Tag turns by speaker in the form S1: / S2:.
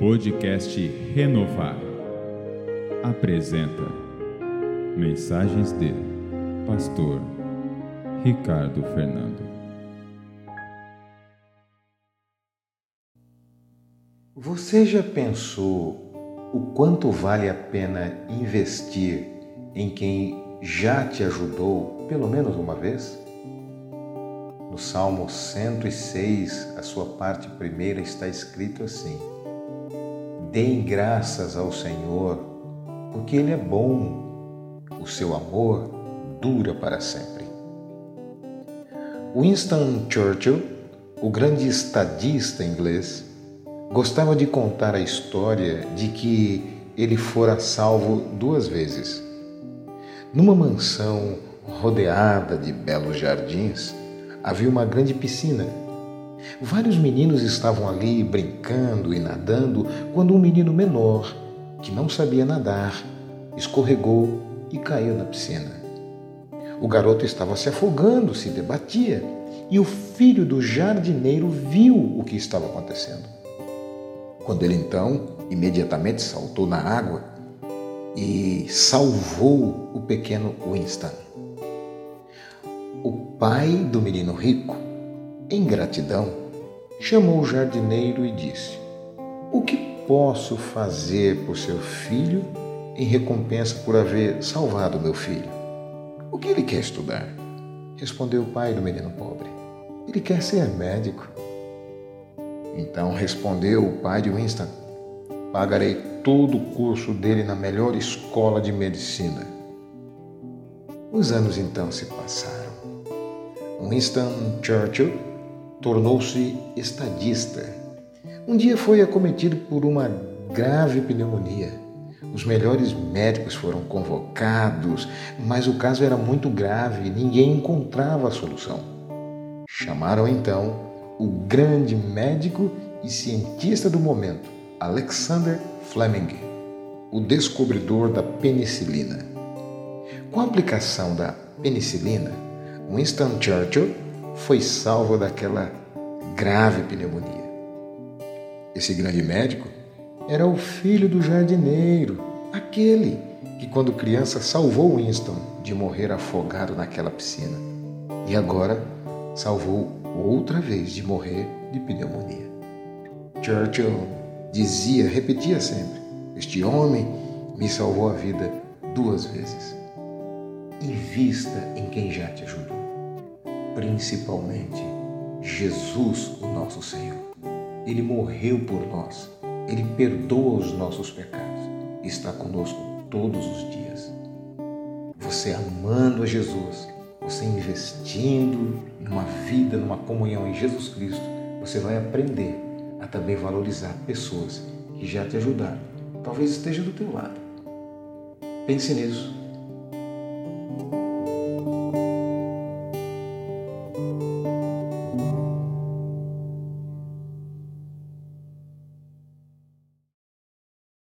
S1: Podcast Renovar apresenta Mensagens de Pastor Ricardo Fernando.
S2: Você já pensou o quanto vale a pena investir em quem já te ajudou pelo menos uma vez? No Salmo 106, a sua parte primeira está escrito assim: Deem graças ao Senhor, porque Ele é bom, o seu amor dura para sempre. Winston Churchill, o grande estadista inglês, gostava de contar a história de que ele fora salvo duas vezes. Numa mansão rodeada de belos jardins, havia uma grande piscina. Vários meninos estavam ali brincando e nadando quando um menino menor, que não sabia nadar, escorregou e caiu na piscina. O garoto estava se afogando, se debatia, e o filho do jardineiro viu o que estava acontecendo. Quando ele então imediatamente saltou na água e salvou o pequeno Winston o pai do menino rico, em gratidão, chamou o jardineiro e disse: O que posso fazer por seu filho em recompensa por haver salvado meu filho? O que ele quer estudar? Respondeu o pai do menino pobre. Ele quer ser médico. Então respondeu o pai de Winston: Pagarei todo o curso dele na melhor escola de medicina. Os anos então se passaram. Winston Churchill tornou-se estadista. Um dia foi acometido por uma grave pneumonia. Os melhores médicos foram convocados, mas o caso era muito grave e ninguém encontrava a solução. Chamaram então o grande médico e cientista do momento, Alexander Fleming, o descobridor da penicilina. Com a aplicação da penicilina, Winston Churchill foi salvo daquela grave pneumonia. Esse grande médico era o filho do jardineiro, aquele que, quando criança, salvou Winston de morrer afogado naquela piscina e agora salvou outra vez de morrer de pneumonia. Churchill dizia, repetia sempre: Este homem me salvou a vida duas vezes. Invista em quem já te ajudou principalmente Jesus, o nosso Senhor. Ele morreu por nós, ele perdoa os nossos pecados, está conosco todos os dias. Você amando a Jesus, você investindo numa vida, numa comunhão em Jesus Cristo, você vai aprender a também valorizar pessoas que já te ajudaram, talvez esteja do teu lado. Pense nisso